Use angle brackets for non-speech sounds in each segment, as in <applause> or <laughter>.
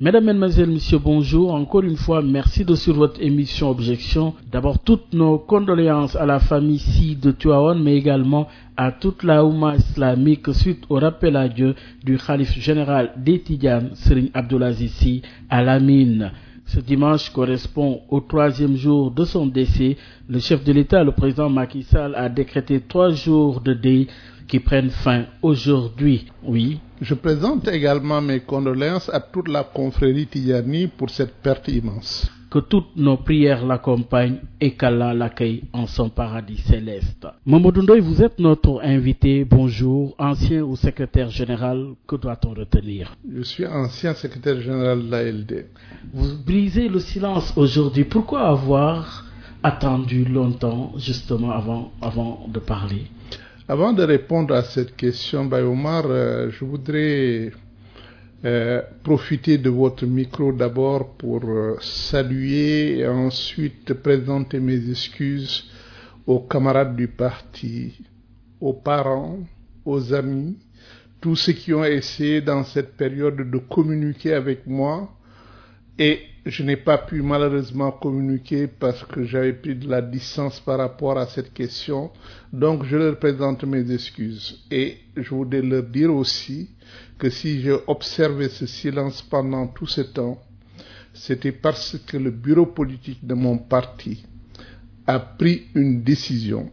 Mesdames, Mesdemoiselles, Messieurs, bonjour. Encore une fois, merci de suivre votre émission Objection. D'abord, toutes nos condoléances à la famille Si de Tuaon, mais également à toute la Oumma islamique suite au rappel à Dieu du Khalif général des Tidjanes, Serigne Abdulaziz Sy Al-Amin. Ce dimanche correspond au troisième jour de son décès. Le chef de l'État, le président Macky Sall, a décrété trois jours de deuil qui prennent fin aujourd'hui. Oui. Je présente également mes condoléances à toute la confrérie Tidjani pour cette perte immense. Que toutes nos prières l'accompagnent et qu'Allah l'accueille en son paradis céleste. Mamadou Ndoye, vous êtes notre invité. Bonjour, ancien ou secrétaire général. Que doit-on retenir? Je suis ancien secrétaire général de l'ALD. Vous brisez le silence aujourd'hui. Pourquoi avoir attendu longtemps justement avant, avant de parler? Avant de répondre à cette question, Bayomar, euh, je voudrais euh, profiter de votre micro d'abord pour euh, saluer et ensuite présenter mes excuses aux camarades du parti, aux parents, aux amis, tous ceux qui ont essayé dans cette période de communiquer avec moi et je n'ai pas pu malheureusement communiquer parce que j'avais pris de la distance par rapport à cette question. Donc je leur présente mes excuses. Et je voudrais leur dire aussi que si j'ai observé ce silence pendant tout ce temps, c'était parce que le bureau politique de mon parti a pris une décision.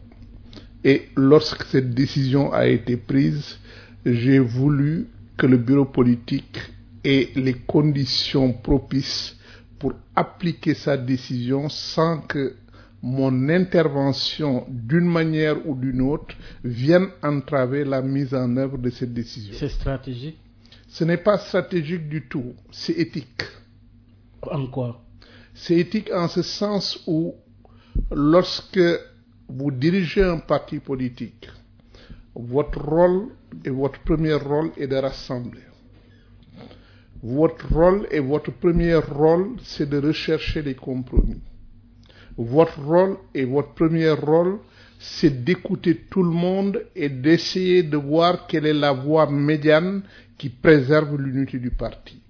Et lorsque cette décision a été prise, j'ai voulu que le bureau politique ait les conditions propices pour appliquer sa décision sans que mon intervention d'une manière ou d'une autre vienne entraver la mise en œuvre de cette décision. C'est stratégique? Ce n'est pas stratégique du tout, c'est éthique. En quoi? C'est éthique en ce sens où lorsque vous dirigez un parti politique, votre rôle et votre premier rôle est de rassembler. Votre rôle et votre premier rôle, c'est de rechercher les compromis. Votre rôle et votre premier rôle, c'est d'écouter tout le monde et d'essayer de voir quelle est la voie médiane qui préserve l'unité du parti.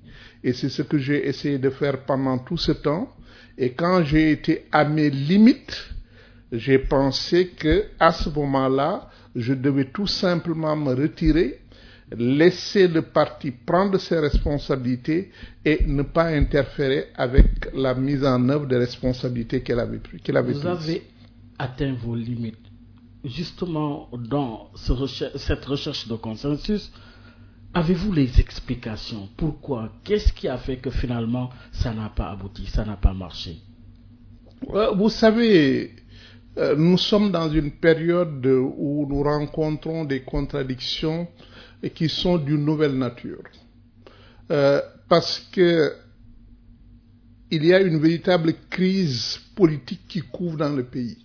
Et c'est ce que j'ai essayé de faire pendant tout ce temps. Et quand j'ai été à mes limites, j'ai pensé que à ce moment-là, je devais tout simplement me retirer laisser le parti prendre ses responsabilités et ne pas interférer avec la mise en œuvre des responsabilités qu'elle avait, avait Vous prises. avez atteint vos limites. Justement, dans ce cette recherche de consensus, avez-vous les explications? Pourquoi? Qu'est-ce qui a fait que finalement ça n'a pas abouti, ça n'a pas marché? Euh, Vous savez, euh, nous sommes dans une période où nous rencontrons des contradictions et qui sont d'une nouvelle nature. Euh, parce que il y a une véritable crise politique qui couvre dans le pays,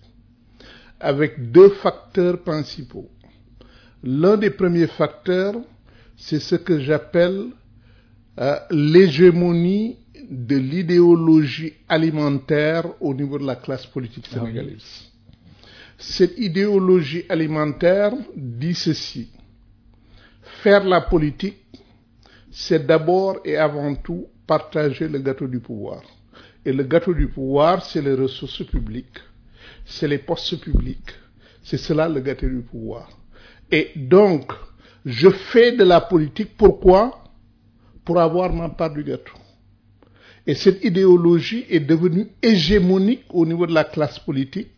avec deux facteurs principaux. L'un des premiers facteurs, c'est ce que j'appelle euh, l'hégémonie de l'idéologie alimentaire au niveau de la classe politique sénégalaise. Cette idéologie alimentaire dit ceci. Faire la politique, c'est d'abord et avant tout partager le gâteau du pouvoir. Et le gâteau du pouvoir, c'est les ressources publiques, c'est les postes publics, c'est cela le gâteau du pouvoir. Et donc, je fais de la politique, pourquoi? Pour avoir ma part du gâteau. Et cette idéologie est devenue hégémonique au niveau de la classe politique.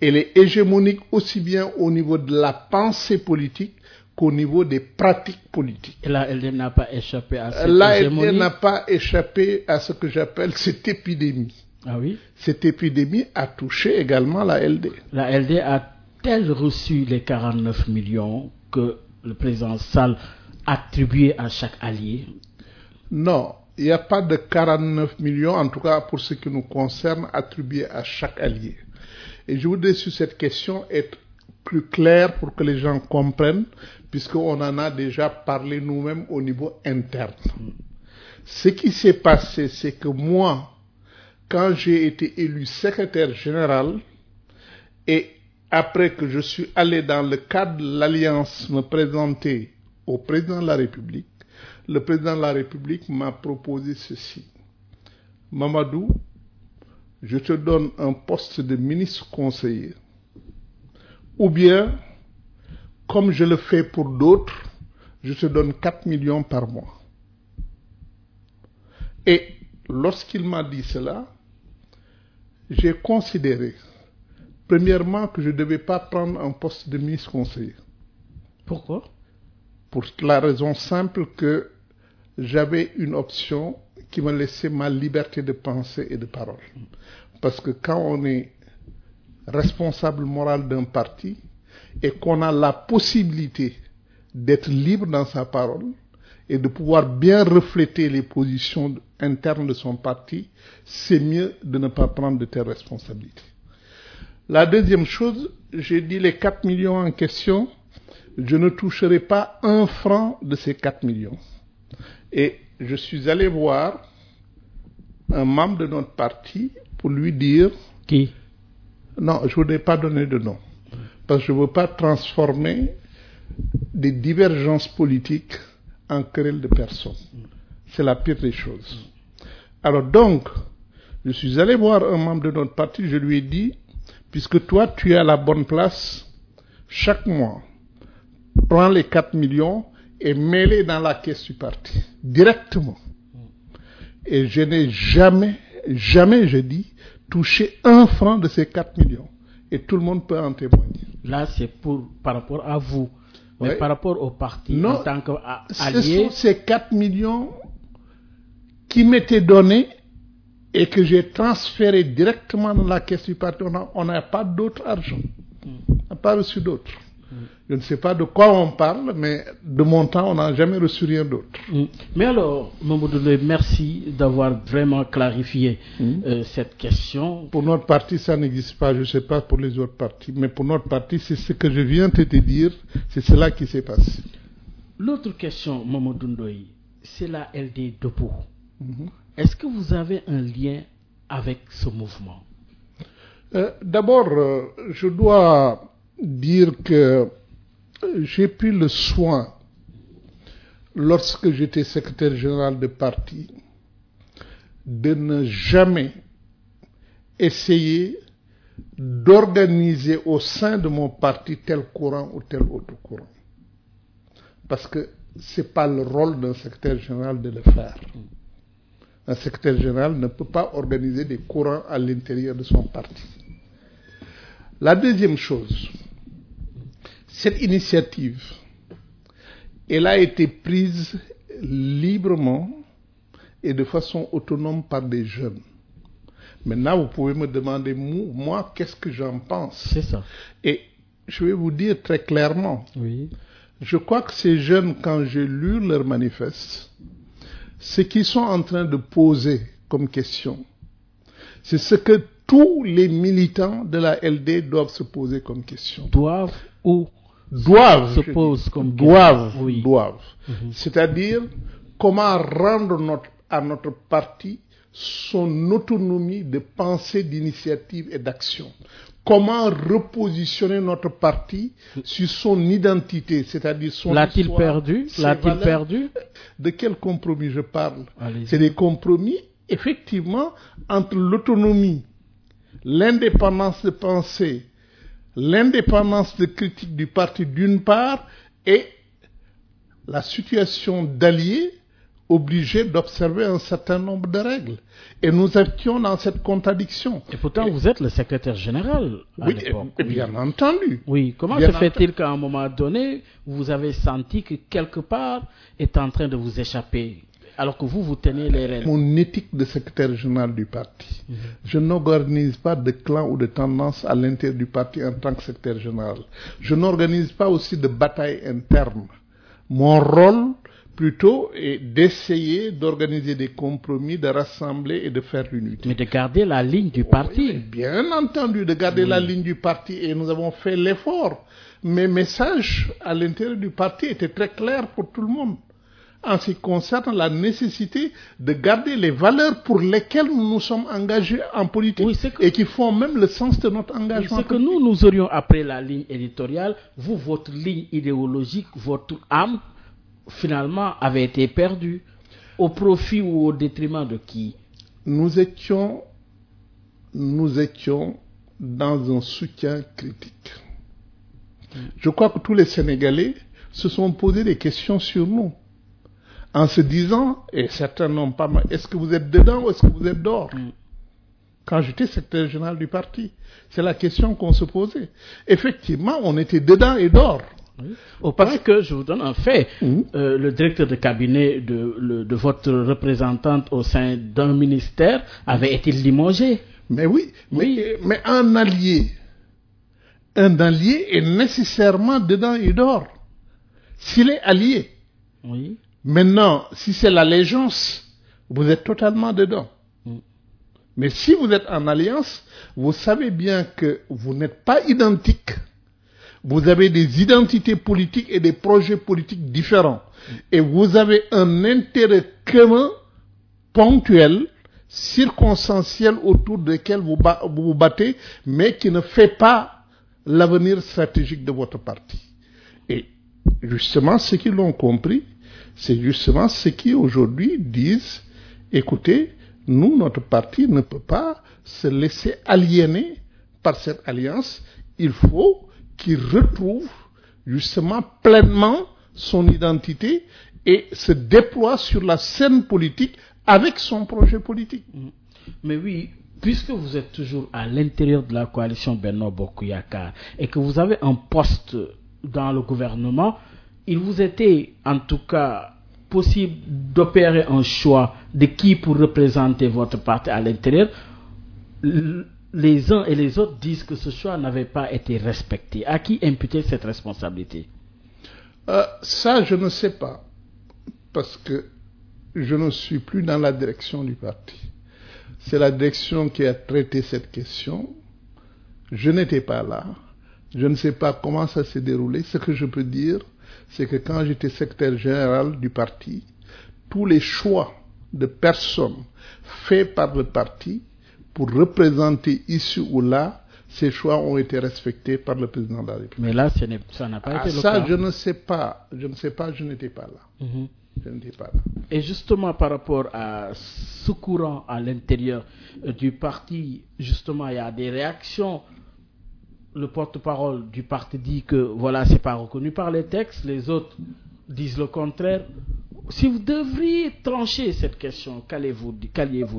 Elle est hégémonique aussi bien au niveau de la pensée politique qu'au niveau des pratiques politiques. Et là, elle n'a pas échappé à cette Là, elle n'a pas échappé à ce que j'appelle cette épidémie. Ah oui? Cette épidémie a touché également la LD. La LD a-t-elle reçu les 49 millions que le président Sall attribuait à chaque allié Non, il n'y a pas de 49 millions, en tout cas pour ce qui nous concerne, attribués à chaque allié. Et je voudrais sur cette question être plus clair pour que les gens comprennent, puisqu'on en a déjà parlé nous-mêmes au niveau interne. Ce qui s'est passé, c'est que moi, quand j'ai été élu secrétaire général, et après que je suis allé dans le cadre de l'alliance me présenter au président de la République, le président de la République m'a proposé ceci. Mamadou, je te donne un poste de ministre conseiller. Ou bien, comme je le fais pour d'autres, je te donne 4 millions par mois. Et lorsqu'il m'a dit cela, j'ai considéré, premièrement, que je ne devais pas prendre un poste de ministre conseiller. Pourquoi? Pour la raison simple que j'avais une option qui me laissait ma liberté de pensée et de parole. Parce que quand on est responsable moral d'un parti et qu'on a la possibilité d'être libre dans sa parole et de pouvoir bien refléter les positions internes de son parti, c'est mieux de ne pas prendre de telles responsabilités. La deuxième chose, j'ai dit les 4 millions en question, je ne toucherai pas un franc de ces 4 millions. Et je suis allé voir un membre de notre parti pour lui dire Qui? Non, je ne voudrais pas donner de nom. Parce que je ne veux pas transformer des divergences politiques en querelles de personnes. C'est la pire des choses. Alors donc, je suis allé voir un membre de notre parti, je lui ai dit, puisque toi tu es à la bonne place, chaque mois, prends les 4 millions et mets-les dans la caisse du parti, directement. Et je n'ai jamais, jamais, je dis, touché un franc de ces 4 millions. Et tout le monde peut en témoigner. Là, c'est pour par rapport à vous. Mais par rapport au parti, Non, en tant Ce qu'allié, sont ces 4 millions qui m'étaient donnés et que j'ai transférés directement dans la caisse du parti. On n'a pas d'autre argent. On n'a pas reçu d'autre. Je ne sais pas de quoi on parle, mais de mon temps, on n'a jamais reçu rien d'autre. Mm. Mais alors, Mamoudou merci d'avoir vraiment clarifié Mm. euh, cette question. Pour notre parti, ça n'existe pas. Je ne sais pas pour les autres partis. Mais pour notre parti, c'est ce que je viens de te dire. C'est cela qui s'est passé. L'autre question, Mamoudou c'est la LD Debout. Mhm. Est-ce que vous avez un lien avec ce mouvement? Euh, D'abord, euh, je dois dire que j'ai pris le soin, lorsque j'étais secrétaire général de parti, de ne jamais essayer d'organiser au sein de mon parti tel courant ou tel autre courant. Parce que ce n'est pas le rôle d'un secrétaire général de le faire. Un secrétaire général ne peut pas organiser des courants à l'intérieur de son parti. La deuxième chose, cette initiative, elle a été prise librement et de façon autonome par des jeunes. Maintenant, vous pouvez me demander, moi, qu'est-ce que j'en pense? C'est ça. Et je vais vous dire très clairement, Oui. je crois que ces jeunes, quand j'ai lu leur manifeste, ce qu'ils sont en train de poser comme question, c'est ce que tous les militants de la LD doivent se poser comme question. Doivent ou Doivent, se comme doivent. Oui. doivent. Mhm. C'est-à-dire comment rendre notre, à notre parti son autonomie de pensée, d'initiative et d'action? Comment repositionner notre parti sur son identité, c'est-à-dire son L'a-t-il perdu? L'a-t-il perdu? De quel compromis je parle? C'est des compromis, effectivement, entre l'autonomie, l'indépendance de pensée, l'indépendance de critique du parti d'une part, et la situation d'alliés obligés d'observer un certain nombre de règles. Et nous étions dans cette contradiction. Et pourtant, vous êtes le secrétaire général à Oui, et- et bien entendu. Oui, comment Bien se fait-il qu'à un moment donné, vous avez senti que quelque part est en train de vous échapper, alors que vous, vous tenez les rênes Mon éthique de secrétaire général du parti. Mhm. Je n'organise pas de clan ou de tendance à l'intérieur du parti en tant que secrétaire général. Je n'organise pas aussi de bataille interne. Mon rôle, plutôt, est d'essayer d'organiser des compromis, de rassembler et de faire l'unité. Mais de garder la ligne du parti. Bien entendu, de garder la ligne du parti et nous avons fait l'effort. Mes messages à l'intérieur du parti étaient très clairs pour tout le monde en ce qui concerne la nécessité de garder les valeurs pour lesquelles nous nous sommes engagés en politique Oui, c'est que- et qui font même le sens de notre engagement. Ce que nous, nous aurions après la ligne éditoriale, vous, votre ligne idéologique, votre âme, finalement avait été perdu au profit ou au détriment de qui? Nous étions, nous étions dans un soutien critique. Je crois que tous les Sénégalais se sont posé des questions sur nous en se disant, et certains n'ont pas, est-ce que vous êtes dedans ou est-ce que vous êtes dehors Mm. Quand j'étais secrétaire général du parti, c'est la question qu'on se posait. Effectivement, on était dedans et dehors. Oui. Au point que, je vous donne un fait, Mhm. euh, le directeur de cabinet de, le- de votre représentante au sein d'un ministère avait été limogé. Mais oui, Oui. Mais, mais un allié, un allié est nécessairement dedans et dehors. S'il est allié, Oui. Maintenant, si c'est l'allégeance, vous êtes totalement dedans. Mm. Mais si vous êtes en alliance, vous savez bien que vous n'êtes pas identiques. Vous avez des identités politiques et des projets politiques différents. Et vous avez un intérêt commun, ponctuel, circonstanciel autour duquel vous ba- vous vous battez, mais qui ne fait pas l'avenir stratégique de votre parti. Et justement, ceux qui l'ont compris, c'est justement ceux qui aujourd'hui disent, écoutez, nous, notre parti ne peut pas se laisser aliéner par cette alliance. Il faut qu'il retrouve justement pleinement son identité et se déploie sur la scène politique avec son projet politique. Mais oui, puisque vous êtes toujours à l'intérieur de la coalition Bernard Bokuyaka et que vous avez un poste dans le gouvernement, il vous était en tout cas possible d'opérer un choix de qui pour représenter votre parti à l'intérieur. Les uns et les autres disent que ce choix n'avait pas été respecté. À qui imputer cette responsabilité? Euh, ça, je ne sais pas, parce que je ne suis plus dans la direction du parti. C'est la direction qui a traité cette question. Je n'étais pas là. Je ne sais pas comment ça s'est déroulé. Ce que je peux dire, c'est que quand j'étais secrétaire général du parti, tous les choix de personnes faits par le parti pour représenter ici ou là, ces choix ont été respectés par le président de la République. Mais là, ça n'a pas Ah, été le ça, cas. je ne sais pas. Je ne sais pas, je n'étais pas là. Mhm. Je n'étais pas là. Et justement par rapport à ce courant à l'intérieur euh, du parti, justement, il y a des réactions. Le porte-parole du parti dit que voilà, c'est pas reconnu par les textes, les autres disent le contraire. Si vous devriez trancher cette question, qu'allez-vous dire?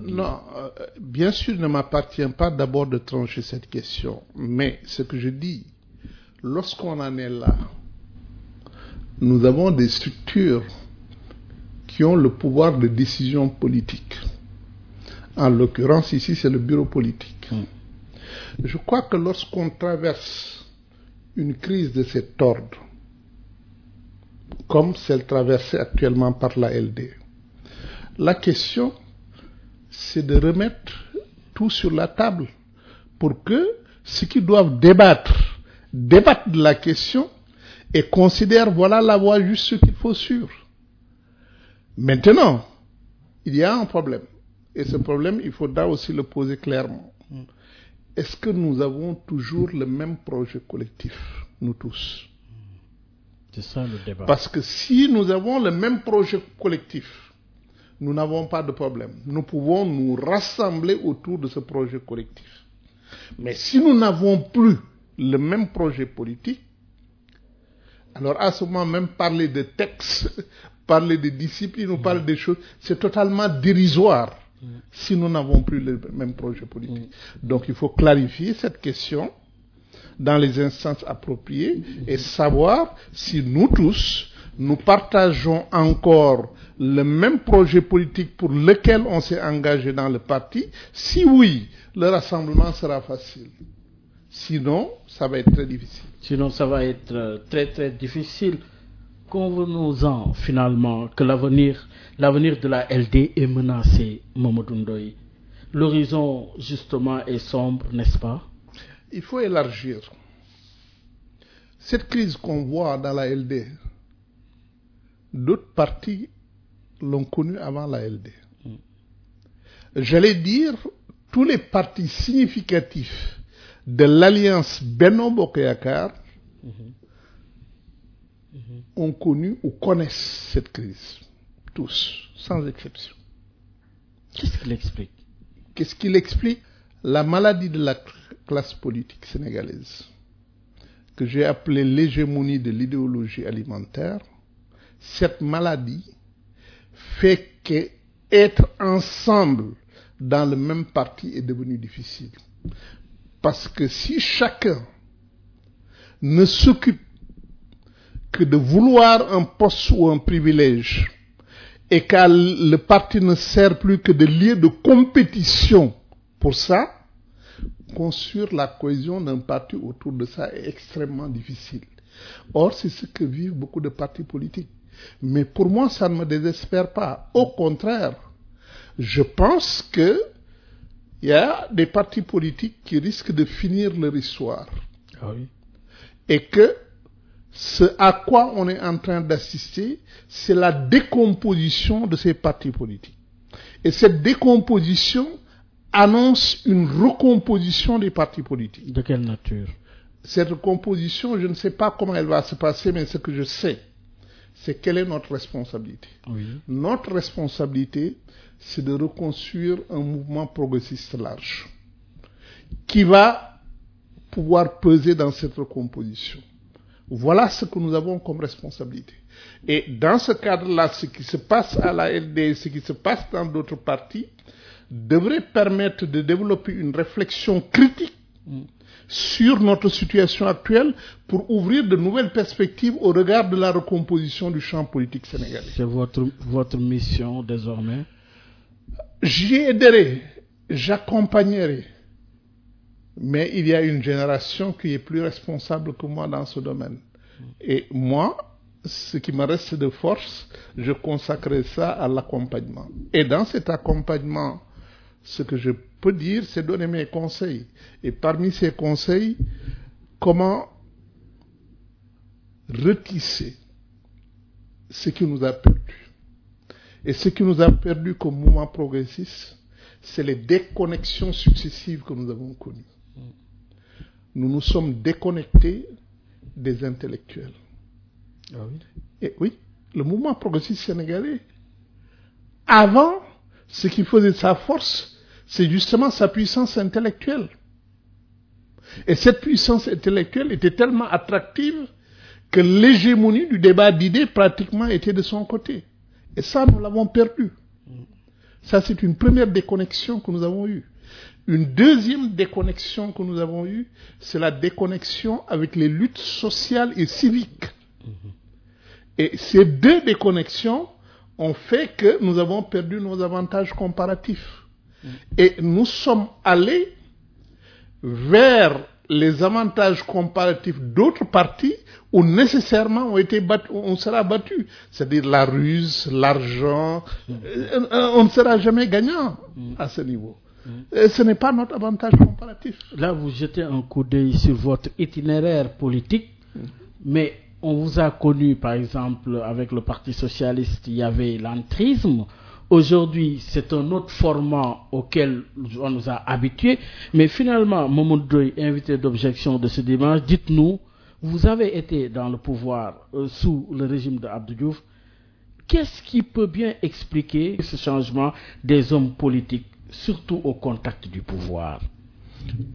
Non, euh, bien sûr, il ne m'appartient pas d'abord de trancher cette question. Mais ce que je dis, lorsqu'on en est là, nous avons des structures qui ont le pouvoir de décision politique. En l'occurrence, ici, c'est le bureau politique. Mm. Je crois que lorsqu'on traverse une crise de cet ordre, comme celle traversée actuellement par la LD, la question, c'est de remettre tout sur la table pour que ceux qui doivent débattre débattent de la question et considèrent voilà la voie juste qu'il faut suivre. Maintenant, il y a un problème. Et ce problème, il faudra aussi le poser clairement. Est-ce que nous avons toujours le même projet collectif, nous tous? C'est ça le débat. Parce que si nous avons le même projet collectif, nous n'avons pas de problème. Nous pouvons nous rassembler autour de ce projet collectif. Mais si nous n'avons plus le même projet politique, alors à ce moment même parler de textes, <laughs> parler de discipline ou parler des choses, c'est totalement dérisoire si nous n'avons plus le même projet politique. Donc il faut clarifier cette question dans les instances appropriées et savoir si nous tous, nous partageons encore le même projet politique pour lequel on s'est engagé dans le parti. Si oui, le rassemblement sera facile. Sinon, ça va être très difficile. Sinon, ça va être euh, très très difficile. Convenons-en finalement que l'avenir, l'avenir de la LD est menacé, Mamadou Ndoye. L'horizon justement est sombre, n'est-ce pas? Il faut élargir. Cette crise qu'on voit dans la LD, d'autres partis l'ont connue avant la LD. J'allais dire, tous les partis significatifs de l'alliance Benno Bokeyakar ont connu ou connaissent cette crise. Tous, sans exception. Qu'est-ce qu'il explique? Qu'est-ce qu'il explique? La maladie de la classe politique sénégalaise, que j'ai appelée l'hégémonie de l'idéologie alimentaire, cette maladie fait que être ensemble dans le même parti est devenu difficile. Parce que si chacun ne s'occupe que de vouloir un poste ou un privilège et que le parti ne sert plus que de lieu de compétition pour ça, construire la cohésion d'un parti autour de ça est extrêmement difficile. Or, c'est ce que vivent beaucoup de partis politiques. Mais pour moi, ça ne me désespère pas. Au contraire, je pense que il y a des partis politiques qui risquent de finir leur histoire. Ah oui. Et que ce à quoi on est en train d'assister, c'est la décomposition de ces partis politiques. Et cette décomposition annonce une recomposition des partis politiques. De quelle nature? Cette recomposition, je ne sais pas comment elle va se passer, mais ce que je sais, c'est quelle est notre responsabilité. Oui. Notre responsabilité, c'est de reconstruire un mouvement progressiste large qui va pouvoir peser dans cette recomposition. Voilà ce que nous avons comme responsabilité. Et dans ce cadre-là, ce qui se passe à la LD, ce qui se passe dans d'autres partis, devrait permettre de développer une réflexion critique sur notre situation actuelle pour ouvrir de nouvelles perspectives au regard de la recomposition du champ politique sénégalais. C'est votre, votre mission désormais? J'y aiderai, j'accompagnerai. Mais il y a une génération qui est plus responsable que moi dans ce domaine. Et moi, ce qui me reste de force, je consacrerai ça à l'accompagnement. Et dans cet accompagnement, ce que je peux dire, c'est donner mes conseils. Et parmi ces conseils, comment retisser ce qui nous a perdu. Et ce qui nous a perdu comme mouvement progressiste, c'est les déconnexions successives que nous avons connues. Nous nous sommes déconnectés des intellectuels. Ah oui? Et oui, le mouvement progressiste sénégalais, avant, ce qui faisait sa force, c'est justement sa puissance intellectuelle. Et cette puissance intellectuelle était tellement attractive que l'hégémonie du débat d'idées pratiquement était de son côté. Et ça, nous l'avons perdu. Ça, c'est une première déconnexion que nous avons eue. Une deuxième déconnexion que nous avons eue, c'est la déconnexion avec les luttes sociales et civiques. Et ces deux déconnexions ont fait que nous avons perdu nos avantages comparatifs. Et nous sommes allés vers les avantages comparatifs d'autres partis où nécessairement on, été battu, on sera battu. C'est-à-dire la ruse, l'argent. On ne sera jamais gagnant à ce niveau. Et ce n'est pas notre avantage comparatif. Là, vous jetez un coup d'œil sur votre itinéraire politique, mais on vous a connu, par exemple, avec le Parti socialiste, il y avait l'entrisme. Aujourd'hui, c'est un autre format auquel on nous a habitués. Mais finalement, Mamoud Doy, invité d'objection de ce dimanche, dites-nous, vous avez été dans le pouvoir euh, sous le régime de Abdou Diouf. Qu'est-ce qui peut bien expliquer ce changement des hommes politiques, surtout au contact du pouvoir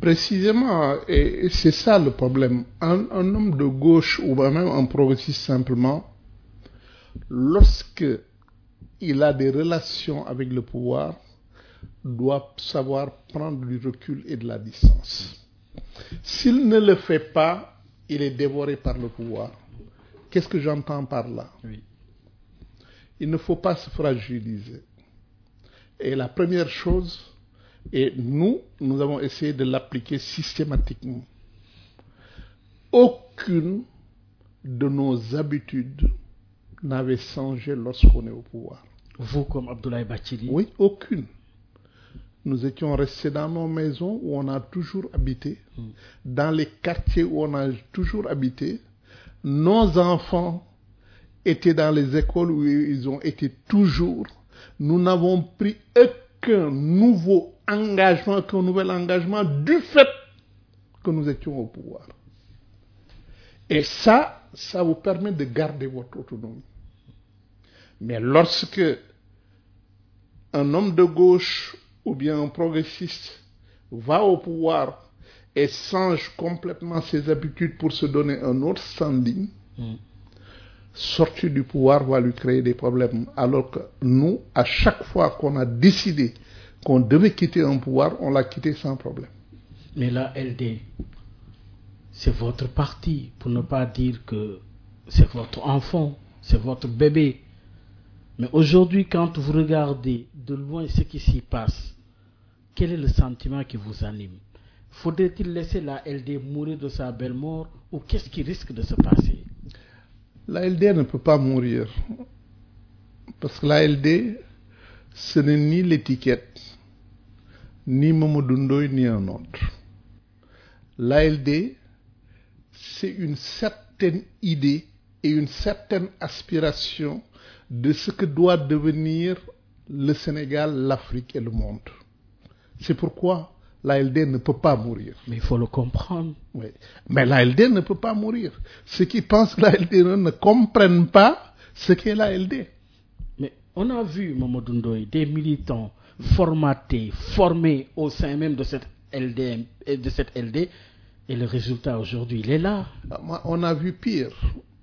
Précisément, et c'est ça le problème. Un, un, homme de gauche ou même un progressiste simplement, lorsque il a des relations avec le pouvoir, doit savoir prendre du recul et de la distance. S'il ne le fait pas, il est dévoré par le pouvoir. Qu'est-ce que j'entends par là? Oui. Il ne faut pas se fragiliser. Et la première chose, et nous, nous avons essayé de l'appliquer systématiquement. Aucune de nos habitudes n'avait changé lorsqu'on est au pouvoir. Vous, comme Abdoulaye Bachiri Oui, aucune. Nous étions restés dans nos maisons où on a toujours habité, mm. dans les quartiers où on a toujours habité. Nos enfants étaient dans les écoles où ils ont été toujours. Nous n'avons pris aucun nouveau engagement, qu'un nouvel engagement du fait que nous étions au pouvoir. Et ça, ça vous permet de garder votre autonomie. Mais lorsque un homme de gauche ou bien un progressiste va au pouvoir et change complètement ses habitudes pour se donner un autre standing, Mm. Sortir du pouvoir va lui créer des problèmes. Alors que nous, à chaque fois qu'on a décidé qu'on devait quitter un pouvoir, on l'a quitté sans problème. Mais la LD, c'est votre parti, pour ne pas dire que c'est votre enfant, c'est votre bébé. Mais aujourd'hui, quand vous regardez de loin ce qui s'y passe, quel est le sentiment qui vous anime? Faudrait-il laisser la LD mourir de sa belle mort ou qu'est-ce qui risque de se passer? La LD ne peut pas mourir. Parce que la LD, ce n'est ni l'étiquette, ni Mamadou Ndoye, ni un autre. La LD, c'est une certaine idée et une certaine aspiration de ce que doit devenir le Sénégal, l'Afrique et le monde. C'est pourquoi la LD ne peut pas mourir. Mais il faut le comprendre. Oui. Mais la LD ne peut pas mourir. Ceux qui pensent que la LD ne, ne comprennent pas ce qu'est la LD. Mais on a vu, Mamadou Ndoye, des militants formatés, formés au sein même de cette LD, et de cette LD et le résultat aujourd'hui, il est là. Ah, On a vu pire.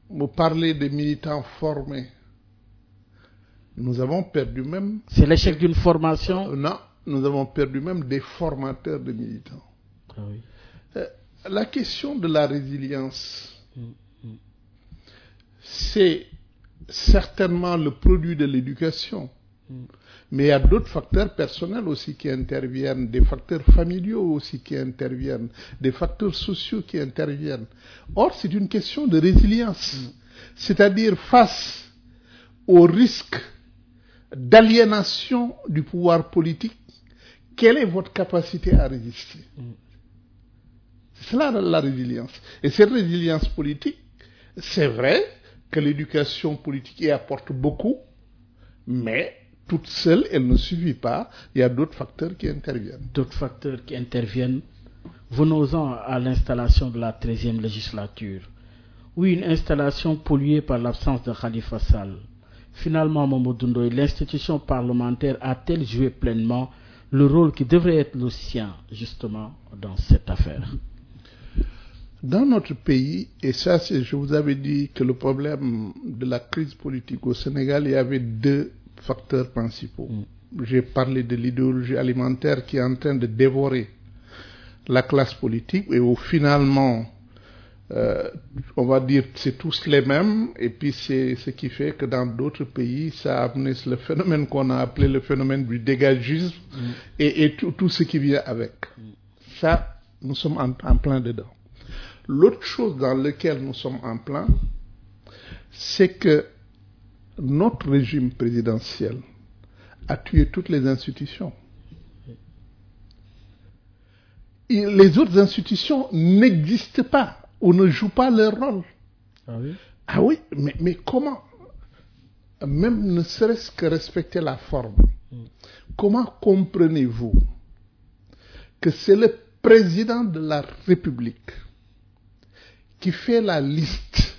Vous parlez des militants formés. Nous avons perdu même. C'est l'échec d'une formation? euh, Non, nous avons perdu même des formateurs de militants. Ah oui. Euh, La question de la résilience, Mm, mm. c'est certainement le produit de l'éducation. Mm. Mais il y a d'autres facteurs personnels aussi qui interviennent, des facteurs familiaux aussi qui interviennent, des facteurs sociaux qui interviennent. Or, c'est une question de résilience. C'est-à-dire face au risque d'aliénation du pouvoir politique, quelle est votre capacité à résister C'est cela la résilience. Et cette résilience politique, c'est vrai que l'éducation politique y apporte beaucoup, mais toute seule, elle ne suffit pas. Il y a d'autres facteurs qui interviennent. D'autres facteurs qui interviennent. Venons-en à l'installation de la 13e législature. Oui, une installation polluée par l'absence de Khalifa Sall. Finalement, Mamadou Ndoye, l'institution parlementaire a-t-elle joué pleinement le rôle qui devrait être le sien, justement, dans cette affaire Dans notre pays, et ça, je vous avais dit que le problème de la crise politique au Sénégal, il y avait deux facteurs principaux. J'ai parlé de l'idéologie alimentaire qui est en train de dévorer la classe politique et où finalement, euh, on va dire c'est tous les mêmes et puis c'est ce qui fait que dans d'autres pays, ça a amené le phénomène qu'on a appelé le phénomène du dégagisme et, et tout, tout ce qui vient avec. Ça, nous sommes en, en plein dedans. L'autre chose dans laquelle nous sommes en plein, c'est que notre régime présidentiel a tué toutes les institutions. Et les autres institutions n'existent pas ou ne jouent pas leur rôle. Ah oui? Ah oui, mais, mais comment Même ne serait-ce que respecter la forme. Comment comprenez-vous que c'est le président de la République qui fait la liste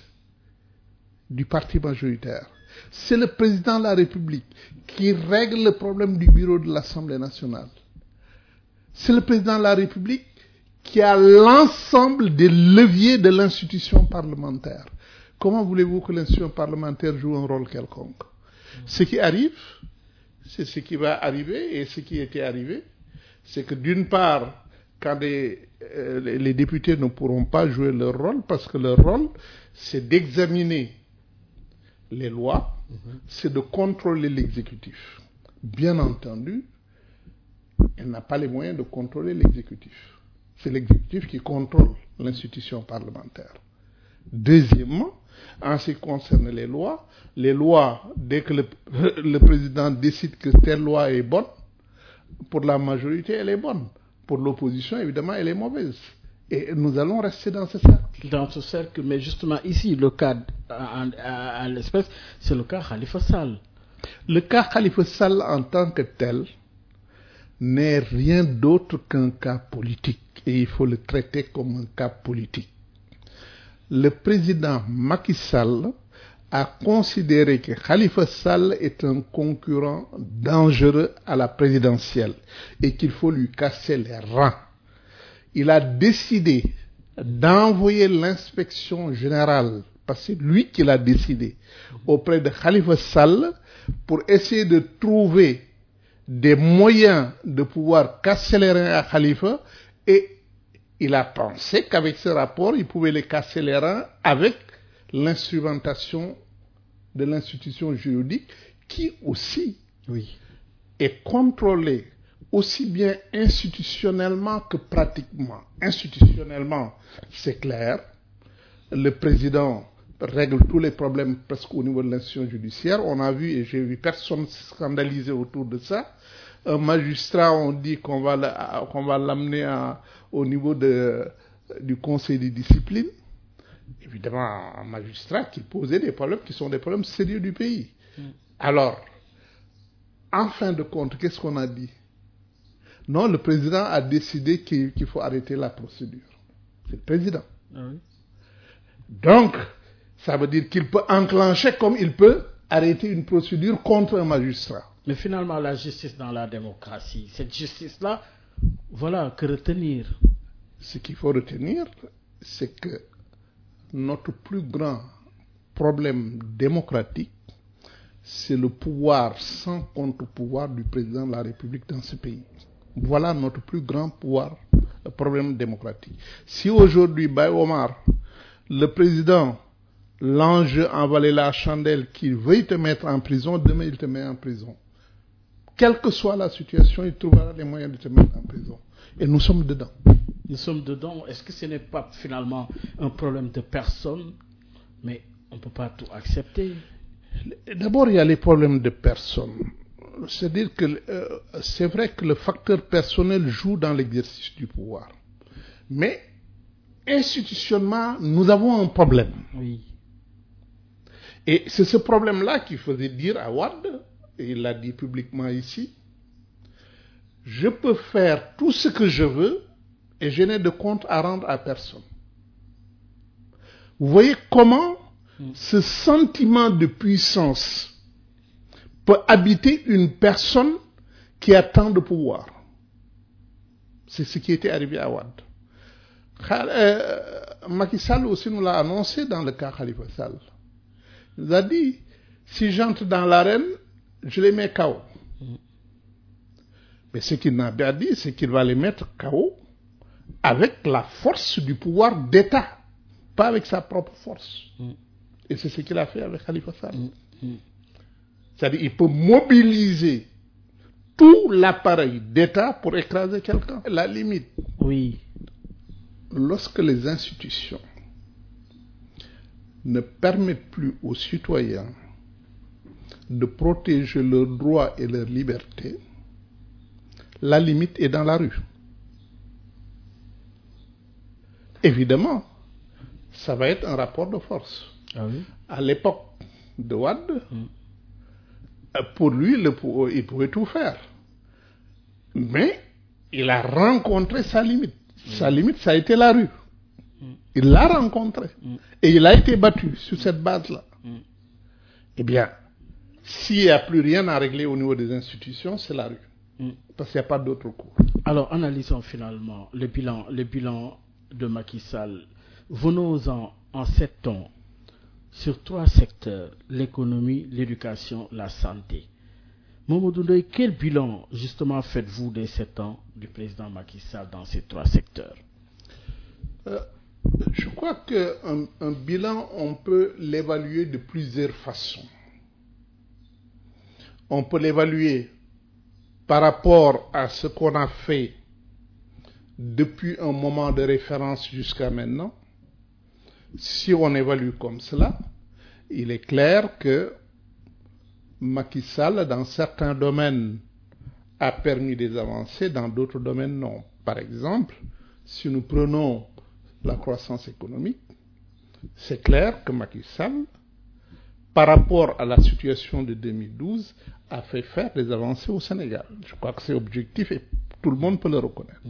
du parti majoritaire? C'est le président de la République qui règle le problème du bureau de l'Assemblée nationale. C'est le président de la République qui a l'ensemble des leviers de l'institution parlementaire. Comment voulez-vous que l'institution parlementaire joue un rôle quelconque? Ce qui arrive, c'est ce qui va arriver et ce qui était arrivé, c'est que d'une part, quand les, euh, les- députés ne pourront pas jouer leur rôle, parce que leur rôle, c'est d'examiner les lois, c'est de contrôler l'exécutif. Bien entendu, elle n'a pas les moyens de contrôler l'exécutif. C'est l'exécutif qui contrôle l'institution parlementaire. Deuxièmement, en ce qui concerne les lois, les lois, dès que le, <laughs> le président décide que telle loi est bonne, pour la majorité, elle est bonne. Pour l'opposition, évidemment, elle est mauvaise. Et nous allons rester dans ce cercle. Dans ce cercle, mais justement ici, le cas à l'espèce, c'est le cas Khalifa Sall. Le cas Khalifa Sall en tant que tel n'est rien d'autre qu'un cas politique et il faut le traiter comme un cas politique. le président Macky Sall a considéré que Khalifa Sall est un concurrent dangereux à la présidentielle et qu'il faut lui casser les reins. Il a décidé d'envoyer l'inspection générale, parce que lui qui l'a décidé, auprès de Khalifa Sall pour essayer de trouver des moyens de pouvoir casser les reins à Khalifa et il a pensé qu'avec ce rapport, il pouvait les casser les reins avec l'instrumentation de l'institution juridique qui aussi Oui. est contrôlée aussi bien institutionnellement que pratiquement. Institutionnellement, c'est clair. Le président règle tous les problèmes presque au niveau de l'institution judiciaire. On a vu, et j'ai vu personne scandalisé autour de ça. Un magistrat, on dit qu'on va la- qu'on va l'amener au niveau de, du conseil de discipline. Évidemment, un magistrat qui posait des problèmes qui sont des problèmes sérieux du pays. Alors, en fin de compte, qu'est-ce qu'on a dit? Non, le président a décidé qu'il qu'il faut arrêter la procédure. C'est le président. Ah oui. Donc, ça veut dire qu'il peut enclencher comme il peut arrêter une procédure contre un magistrat. Mais finalement, la justice dans la démocratie, cette justice-là, voilà, que retenir Ce qu'il faut retenir, c'est que notre plus grand problème démocratique, c'est le pouvoir sans contre-pouvoir du président de la République dans ce pays. Voilà notre plus grand pouvoir, problème démocratique. Si aujourd'hui, Baye Omar, le président, l'ange envalé la chandelle, qui veuille te mettre en prison, demain il te met en prison. Quelle que soit la situation, il trouvera les moyens de te mettre en prison. Et nous sommes dedans. Nous sommes dedans. Est-ce que ce n'est pas finalement un problème de personne? Mais on ne peut pas tout accepter. D'abord, il y a les problèmes de personnes. C'est-à-dire que euh, c'est vrai que le facteur personnel joue dans l'exercice du pouvoir. Mais institutionnellement, nous avons un problème. Oui. Et c'est ce problème-là qui faisait dire à Wad, et il l'a dit publiquement ici, je peux faire tout ce que je veux et je n'ai de compte à rendre à personne. Vous voyez comment ce sentiment de puissance peut habiter une personne qui a tant de pouvoir. C'est ce qui était arrivé à Wad. Euh, Macky Sall aussi nous l'a annoncé dans le cas Khalifa Sall. Il nous a dit, si j'entre dans l'arène, je les mets KO. Mais ce qu'il n'a pas dit, c'est qu'il va les mettre KO avec la force du pouvoir d'État, pas avec sa propre force. Et c'est ce qu'il a fait avec Khalifa Sall. C'est-à-dire qu'il peut mobiliser tout l'appareil d'État pour écraser quelqu'un. La limite, Oui. lorsque les institutions ne permettent plus aux citoyens de protéger leurs droits et leurs libertés, la limite est dans la rue. Évidemment, ça va être un rapport de force. Ah oui. À l'époque de Wad, euh, pour lui, le il pouvait tout faire. Mais il a rencontré sa limite. Sa limite, ça a été la rue. Il l'a rencontré. Et il a été battu sur cette base-là. Eh bien, s'il n'y a plus rien à régler au niveau des institutions, c'est la rue. Parce qu'il n'y a pas d'autre cours. Alors, analysons finalement le bilan, le bilan de Macky Sall. Venons-en en sept temps sur trois secteurs l'économie, l'éducation, la santé. Mamadou Ndoye, quel bilan justement faites-vous des sept ans du président Macky Sall dans ces trois secteurs? Euh, je crois qu'un un bilan, on peut l'évaluer de plusieurs façons. On peut l'évaluer par rapport à ce qu'on a fait depuis un moment de référence jusqu'à maintenant. Si on évalue comme cela, il est clair que Macky Sall, dans certains domaines, a permis des avancées, dans d'autres domaines, non. Par exemple, si nous prenons la croissance économique, c'est clair que Macky Sall, par rapport à la situation de 2012, a fait faire des avancées au Sénégal. Je crois que c'est objectif et tout le monde peut le reconnaître.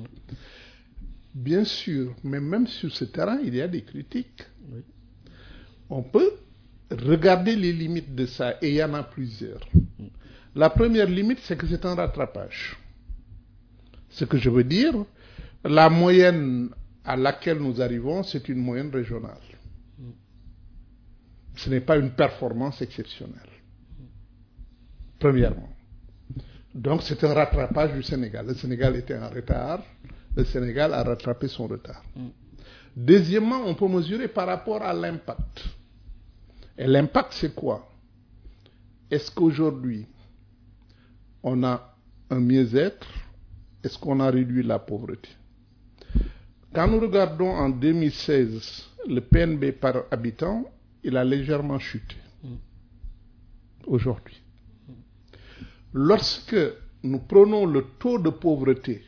Bien sûr, mais même sur ce terrain, il y a des critiques. On peut regarder les limites de ça, et il y en a plusieurs. La première limite, c'est que c'est un rattrapage. Ce que je veux dire, la moyenne à laquelle nous arrivons, c'est une moyenne régionale. Ce n'est pas une performance exceptionnelle. Premièrement. Donc c'est un rattrapage du Sénégal. Le Sénégal était en retard. Le Sénégal a rattrapé son retard. Deuxièmement, on peut mesurer par rapport à l'impact. Et l'impact, c'est quoi? Est-ce qu'aujourd'hui, on a un mieux-être? Est-ce qu'on a réduit la pauvreté? Quand nous regardons en 2016 le PNB par habitant, il a légèrement chuté aujourd'hui. Lorsque nous prenons le taux de pauvreté,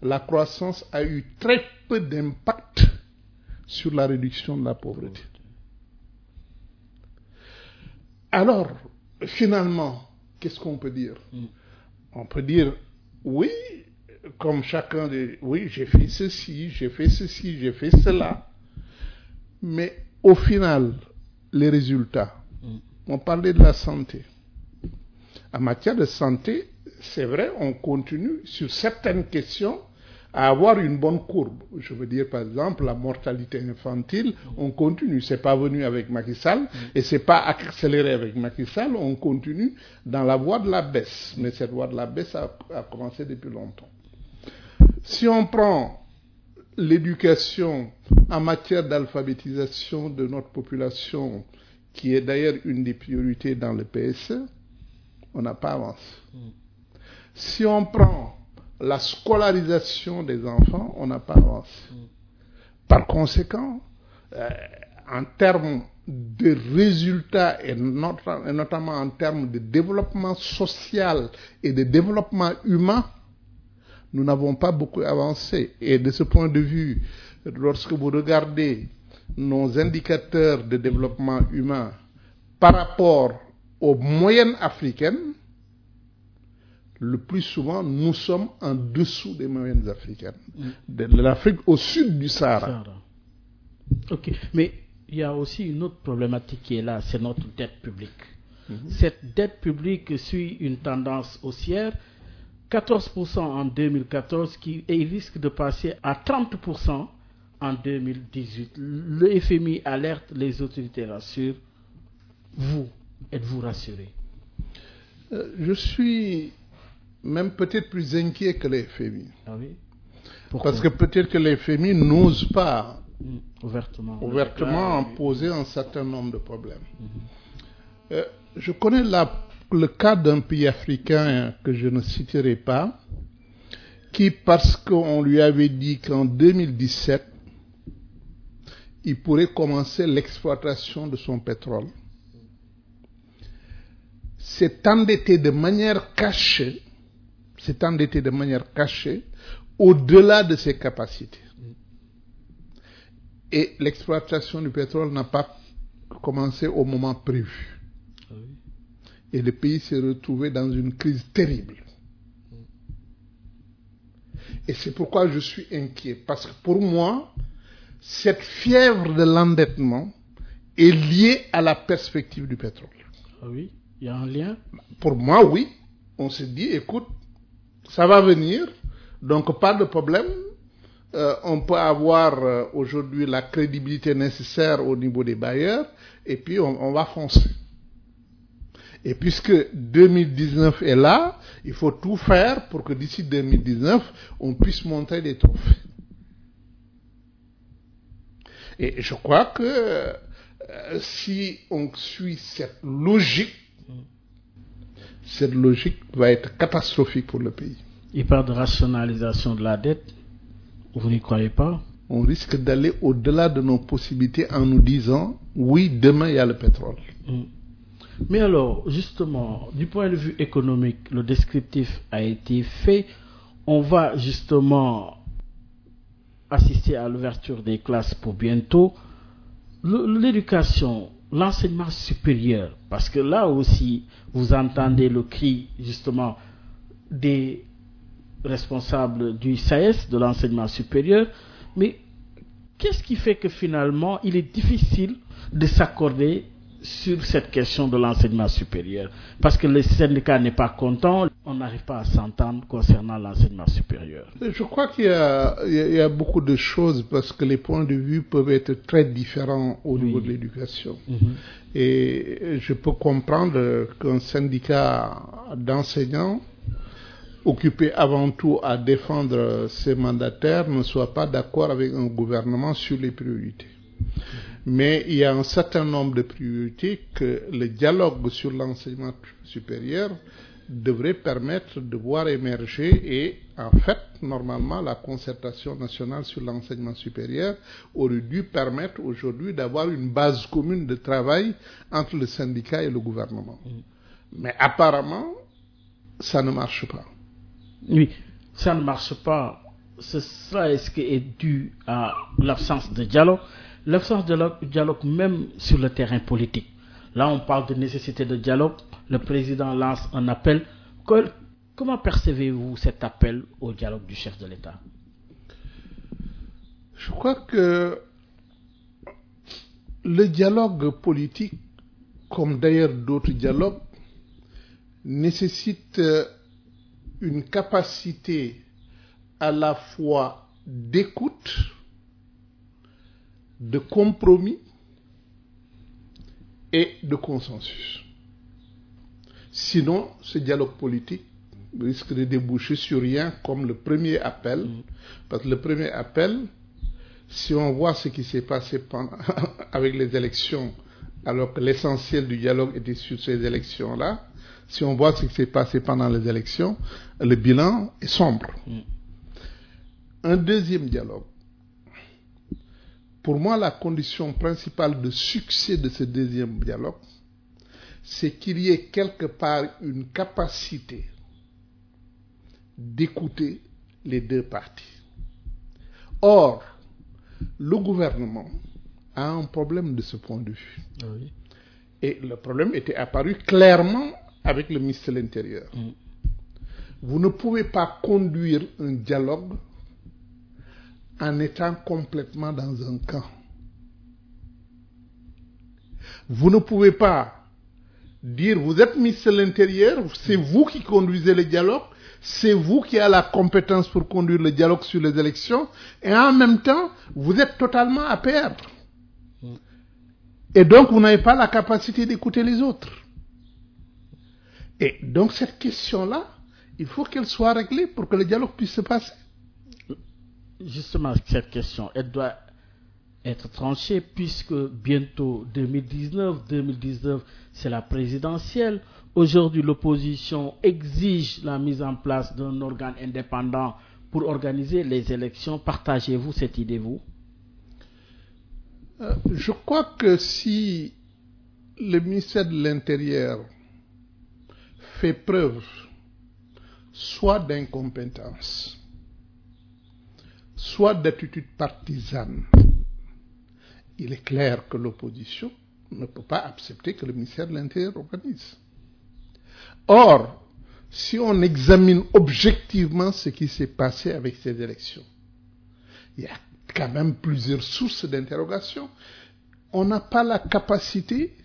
la croissance a eu très peu d'impact sur la réduction de la pauvreté. Alors, finalement, qu'est-ce qu'on peut dire? On peut dire, oui, comme chacun dit, oui, j'ai fait ceci, j'ai fait ceci, j'ai fait cela. Mais au final, les résultats, on parlait de la santé. En matière de santé, c'est vrai, on continue sur certaines questions à avoir une bonne courbe. Je veux dire, par exemple, la mortalité infantile, on continue. C'est pas venu avec Macky Sall et c'est pas accéléré avec Macky Sall. On continue dans la voie de la baisse. Mais cette voie de la baisse a, a commencé depuis longtemps. Si on prend l'éducation en matière d'alphabétisation de notre population, qui est d'ailleurs une des priorités dans le PSE, on n'a pas avancé. Si on prend la scolarisation des enfants, on n'a pas avancé. Par conséquent, euh, en termes de résultats et, not- et notamment en termes de développement social et de développement humain, nous n'avons pas beaucoup avancé. Et de ce point de vue, lorsque vous regardez nos indicateurs de développement humain par rapport aux moyennes africaines, le plus souvent, nous sommes en dessous des moyennes africaines. De l'Afrique au sud du Sahara. Ok, mais il y a aussi une autre problématique qui est là, c'est notre dette publique. Cette dette publique suit une tendance haussière, 14% en 2014, qui, et il risque de passer à 30% en 2018. Le FMI alerte, les autorités rassurent. Vous, êtes-vous rassuré? Euh, Je suis même peut-être plus inquiet que les FMI. Ah oui? Parce que peut-être que les FMI n'osent pas Mm, ouvertement, ouvertement Ah, oui. un certain nombre de problèmes. Euh, je connais la- le cas d'un pays africain que je ne citerai pas, qui, parce qu'on lui avait dit qu'en 2017, il pourrait commencer l'exploitation de son pétrole, s'est endetté de manière cachée, s'est endetté de manière cachée, au-delà de ses capacités. Et l'exploitation du pétrole n'a pas commencé au moment prévu. Et le pays s'est retrouvé dans une crise terrible. Et c'est pourquoi je suis inquiet. Parce que pour moi, cette fièvre de l'endettement est liée à la perspective du pétrole. Ah oui, il y a un lien Pour moi, oui. On se dit, écoute, ça va venir, donc pas de problème. Euh, on peut avoir euh, aujourd'hui la crédibilité nécessaire au niveau des bailleurs, et puis on, on va foncer. Et puisque 2019 est là, il faut tout faire pour que d'ici 2019, on puisse montrer des trophées. Et je crois que euh, si on suit cette logique, cette logique va être catastrophique pour le pays. Il parle de rationalisation de la dette. Vous n'y croyez pas? On risque d'aller au-delà de nos possibilités en nous disant, oui, demain il y a le pétrole. Mm. Mais alors, justement, du point de vue économique, le descriptif a été fait. On va justement assister à l'ouverture des classes pour bientôt. L'éducation, l'enseignement supérieur, parce que là aussi, vous entendez le cri justement des responsable du SAES, de l'enseignement supérieur, mais qu'est-ce qui fait que finalement il est difficile de s'accorder sur cette question de l'enseignement supérieur Parce que le syndicat n'est pas content, on n'arrive pas à s'entendre concernant l'enseignement supérieur. Je crois qu'il y, y, a beaucoup de choses parce que les points de vue peuvent être très différents au niveau de l'éducation. Mm -hmm. Et je peux comprendre qu'un syndicat d'enseignants occupé avant tout à défendre ses mandataires ne soit pas d'accord avec un gouvernement sur les priorités. Mais il y a un certain nombre de priorités que le dialogue sur l'enseignement supérieur devrait permettre de voir émerger et en fait, normalement, la concertation nationale sur l'enseignement supérieur aurait dû permettre aujourd'hui d'avoir une base commune de travail entre le syndicat et le gouvernement. Mais apparemment, ça ne marche pas. Oui, ça ne marche pas. Cela est-ce qui est dû à l'absence de dialogue L'absence de dialogue même sur le terrain politique. Là, on parle de nécessité de dialogue. Le président lance un appel. Comment percevez-vous cet appel au dialogue du chef de l'État? Je crois que le dialogue politique, comme d'ailleurs d'autres dialogues, nécessite une capacité à la fois d'écoute, de compromis et de consensus. Sinon, ce dialogue politique risque de déboucher sur rien comme le premier appel, parce que le premier appel, si on voit ce qui s'est passé pendant, <laughs> avec les élections, alors que l'essentiel du dialogue était sur ces élections-là, si on voit ce qui s'est passé pendant les élections, le bilan est sombre. Mm. Un deuxième dialogue. Pour moi, la condition principale de succès de ce deuxième dialogue, c'est qu'il y ait quelque part une capacité d'écouter les deux parties. Or, le gouvernement a un problème de ce point de vue. Oui. Et le problème était apparu clairement avec le ministre de l'Intérieur. Mm. Vous ne pouvez pas conduire un dialogue en étant complètement dans un camp. Vous ne pouvez pas dire vous êtes ministre de l'Intérieur, c'est vous qui conduisez le dialogue, c'est vous qui avez la compétence pour conduire le dialogue sur les élections, et en même temps, vous êtes totalement à perdre. Mm. Et donc, vous n'avez pas la capacité d'écouter les autres. Et donc, cette question-là, il faut qu'elle soit réglée pour que le dialogue puisse se passer. Justement, cette question, elle doit être tranchée puisque bientôt 2019, 2019, c'est la présidentielle. Aujourd'hui, l'opposition exige la mise en place d'un organe indépendant pour organiser les élections. Partagez-vous cette idée, vous? Euh, Je crois que si le ministère de l'Intérieur fait preuve soit d'incompétence, soit d'attitude partisane, il est clair que l'opposition ne peut pas accepter que le ministère de l'Intérieur organise. Or, si on examine objectivement ce qui s'est passé avec ces élections, il y a quand même plusieurs sources d'interrogation. On n'a pas la capacité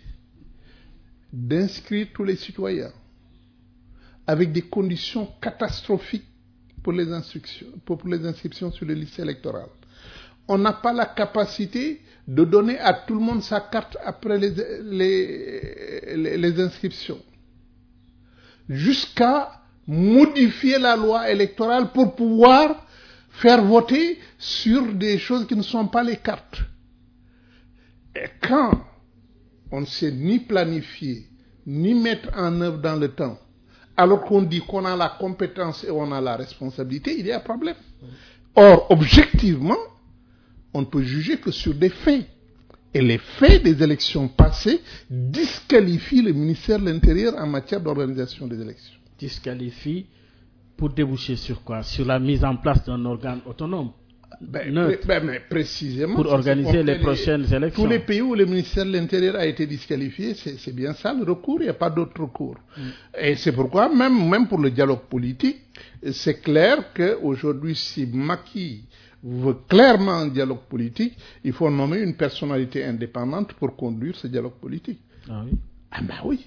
d'inscrire tous les citoyens avec des conditions catastrophiques pour les, pour les inscriptions sur les listes électorales. On n'a pas la capacité de donner à tout le monde sa carte après les inscriptions. Jusqu'à modifier la loi électorale pour pouvoir faire voter sur des choses qui ne sont pas les cartes. Et quand on ne sait ni planifier, ni mettre en œuvre dans le temps, alors qu'on dit qu'on a la compétence et on a la responsabilité, il y a un problème. Or, objectivement, on ne peut juger que sur des faits. Et les faits des élections passées disqualifient le ministère de l'Intérieur en matière d'organisation des élections. Disqualifie pour déboucher sur quoi? Sur la mise en place d'un organe autonome ben, neutre ben, mais précisément. pour organiser les prochaines élections. Tous les pays où le ministère de l'Intérieur a été disqualifié, c'est bien ça le recours, il n'y a pas d'autre recours. Et c'est pourquoi, même, même pour le dialogue politique, c'est clair qu'aujourd'hui, si Maki veut clairement un dialogue politique, il faut nommer une personnalité indépendante pour conduire ce dialogue politique. Ah oui. Ah ben oui.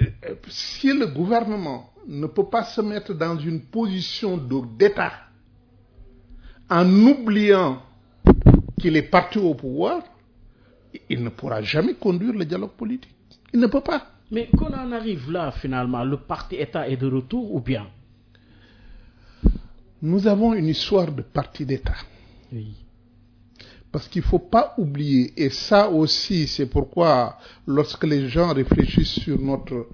Euh, euh, Si le gouvernement ne peut pas se mettre dans une position d'État en oubliant qu'il est parti au pouvoir, il ne pourra jamais conduire le dialogue politique. Il ne peut pas. Mais qu'on en arrive là, finalement, le parti État est de retour ou bien? Nous avons une histoire de parti d'État. Oui. Parce qu'il ne faut pas oublier, et ça aussi, c'est pourquoi lorsque les gens réfléchissent sur notre,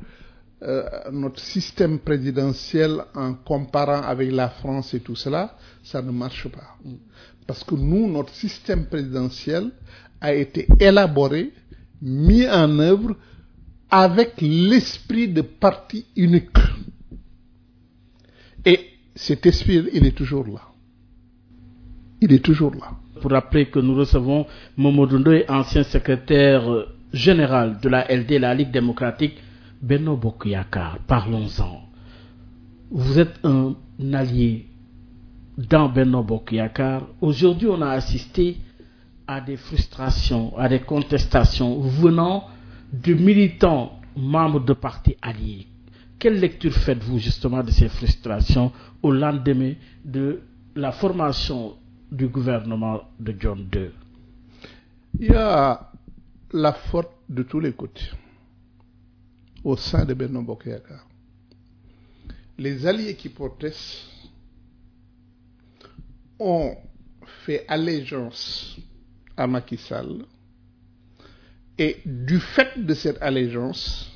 euh, notre système présidentiel en comparant avec la France et tout cela, ça ne marche pas. Parce que nous, notre système présidentiel a été élaboré, mis en œuvre avec l'esprit de parti unique. Et cet esprit, il est toujours là. Il est toujours là. Pour rappeler que nous recevons Momodou Ndoye, ancien secrétaire euh, général de la LD, la Ligue démocratique, Benno Bokuyakar. Parlons-en. Vous êtes un allié dans Benno Bokuyakar. Aujourd'hui, on a assisté à des frustrations, à des contestations venant de militants membres de partis alliés. Quelle lecture faites-vous justement de ces frustrations au lendemain de la formation du gouvernement de John II Il y a la faute de tous les côtés au sein de Benno. Les alliés qui protestent ont fait allégeance à Macky Sall et du fait de cette allégeance,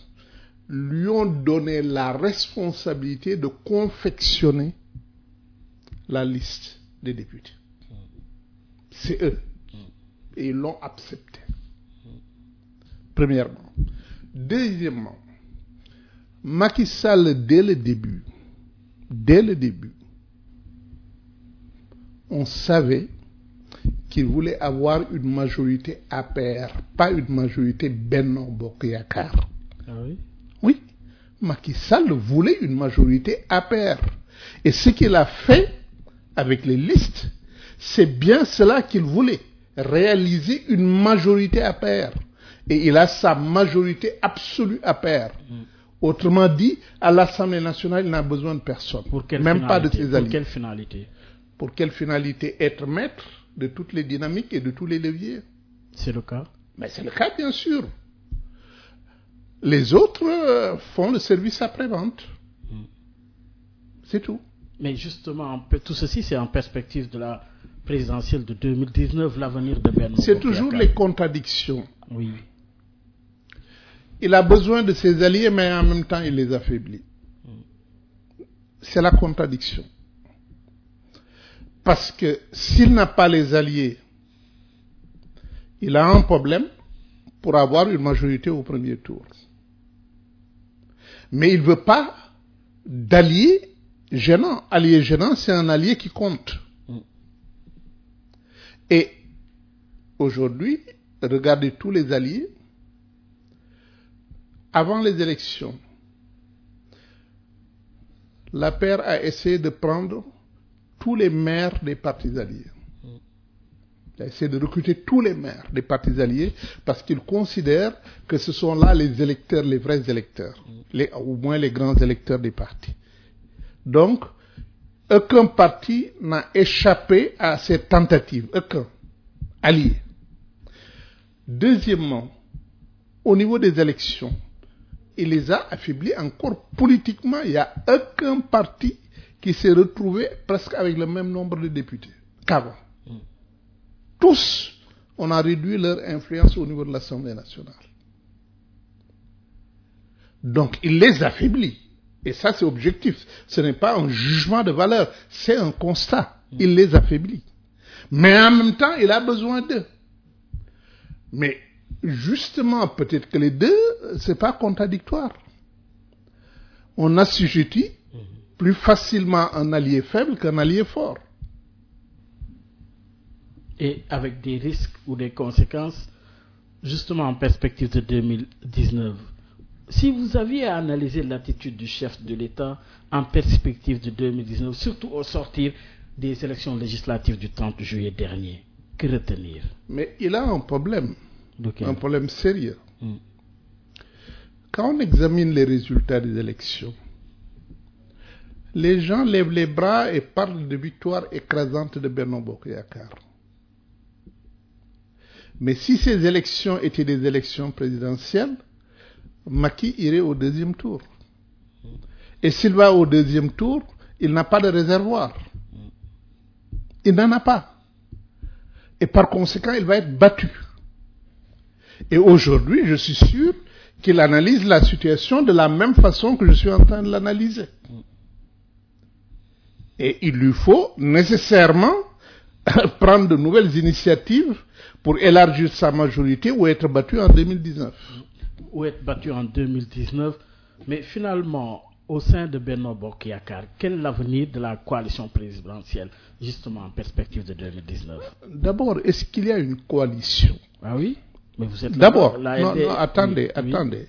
lui ont donné la responsabilité de confectionner la liste des députés. C'est eux. Et ils l'ont accepté. Premièrement. Deuxièmement, Macky Sall, dès le début, dès le début, on savait qu'il voulait avoir une majorité APR, pas une majorité Benno Bokeyakar. Ah oui? Oui, Macky Sall voulait une majorité APR. Et ce qu'il a fait avec les listes, c'est bien cela qu'il voulait, réaliser une majorité APR. Et il a sa majorité absolue APR. Autrement dit, à l'Assemblée nationale, il n'a besoin de personne, Pour quelle même pas de ses Pour alliés. quelle finalité Pour quelle finalité Être maître de toutes les dynamiques et de tous les leviers. C'est le cas Mais c'est le cas, bien sûr. Les autres euh, font le service après-vente. C'est tout. Mais justement, tout ceci, c'est en perspective de la présidentielle de 2019, l'avenir de Benno C'est toujours les contradictions. Oui. Il a besoin de ses alliés, mais en même temps, il les affaiblit. C'est la contradiction. Parce que s'il n'a pas les alliés, il a un problème pour avoir une majorité au premier tour. Mais il ne veut pas d'alliés gênants. Allié gênant, c'est un allié qui compte. Et aujourd'hui, regardez tous les alliés. Avant les élections, la paire a essayé de prendre tous les maires des partis alliés. Il a essayé de recruter tous les maires des partis alliés parce qu'il considère que ce sont là les électeurs, les vrais électeurs, les, au moins les grands électeurs des partis. Donc, aucun parti n'a échappé à cette tentative, aucun allié. Deuxièmement, au niveau des élections, il les a affaiblis encore politiquement. Il n'y a aucun parti qui s'est retrouvé presque avec le même nombre de députés qu'avant. Tous, on a réduit leur influence au niveau de l'Assemblée nationale. Donc, il les affaiblit. Et ça, c'est objectif. Ce n'est pas un jugement de valeur, c'est un constat. Il les affaiblit. Mais en même temps, il a besoin d'eux. Mais justement, peut-être que les deux, c'est pas contradictoire. On assujettit plus facilement un allié faible qu'un allié fort. et avec des risques ou des conséquences, justement en perspective de 2019. Si vous aviez à analyser l'attitude du chef de l'État en perspective de 2019, surtout au sortir des élections législatives du 30 juillet dernier, que retenir? Mais il a un problème, Un problème sérieux. Mm. Quand on examine les résultats des élections, les gens lèvent les bras et parlent de victoire écrasante de Bernard Bokayakar. Mais si ces élections étaient des élections présidentielles, Maki irait au deuxième tour. Et s'il va au deuxième tour, il n'a pas de réservoir. Il n'en a pas. Et par conséquent, il va être battu. Et aujourd'hui, je suis sûr qu'il analyse la situation de la même façon que je suis en train de l'analyser. Et il lui faut nécessairement <laughs> prendre de nouvelles initiatives pour élargir sa majorité ou être battu en 2019. ou être battu en 2019. Mais finalement, au sein de Bernard Bokyakar, quel est l'avenir de la coalition présidentielle, justement en perspective de 2019 D'abord, est-ce qu'il y a une coalition? Ah oui? Mais vous êtes D'abord, non, non, attendez, oui, oui, attendez.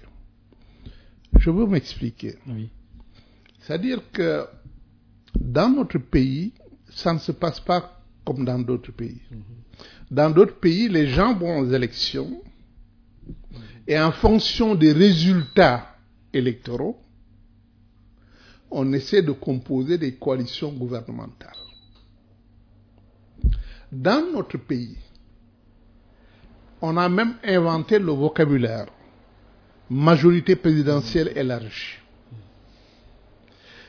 Je veux m'expliquer. Oui. C'est-à-dire que dans notre pays, ça ne se passe pas comme dans d'autres pays. Dans d'autres pays, les gens vont aux élections et en fonction des résultats électoraux, on essaie de composer des coalitions gouvernementales. Dans notre pays, on a même inventé le vocabulaire majorité présidentielle élargie.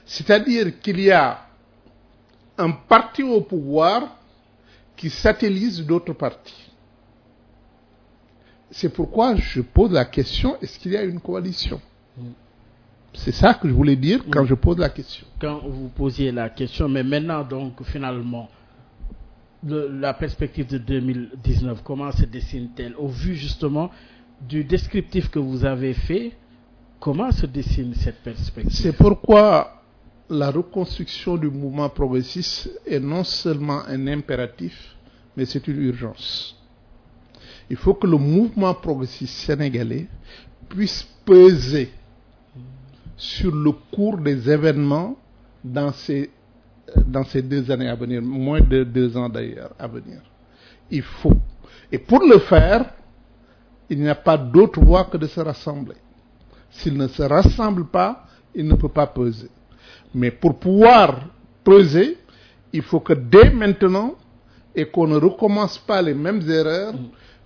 C'est-à-dire qu'il y a un parti au pouvoir qui satellise d'autres partis. C'est pourquoi je pose la question, est-ce qu'il y a une coalition? C'est ça que je voulais dire quand je pose la question. Quand vous posiez la question, mais maintenant, donc, finalement, la perspective de 2019, comment se dessine-t-elle? Au vu justement du descriptif que vous avez fait, comment se dessine cette perspective? C'est pourquoi la reconstruction du mouvement progressiste est non seulement un impératif, mais c'est une urgence. Il faut que le mouvement progressiste sénégalais puisse peser sur le cours des événements dans ces, dans ces deux années à venir, moins de deux ans d'ailleurs à venir. Il faut. Et pour le faire, il n'y a pas d'autre voie que de se rassembler. S'il ne se rassemble pas, il ne peut pas peser. Mais pour pouvoir peser, il faut que dès maintenant, et qu'on ne recommence pas les mêmes erreurs,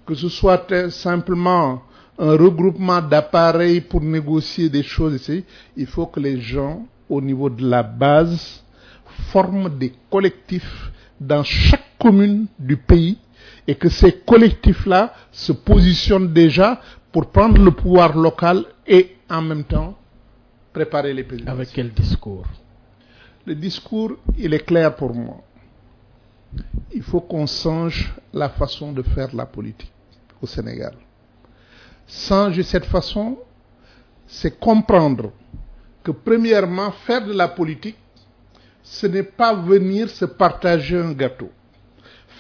que ce soit simplement un regroupement d'appareils pour négocier des choses ici, il faut que les gens, au niveau de la base, forment des collectifs dans chaque commune du pays et que ces collectifs-là se positionnent déjà pour prendre le pouvoir local et en même temps préparer les présidentielles. Avec quel discours? Le discours, il est clair pour moi. Il faut qu'on change la façon de faire la politique au Sénégal. Changer cette façon, c'est comprendre que premièrement, faire de la politique, ce n'est pas venir se partager un gâteau.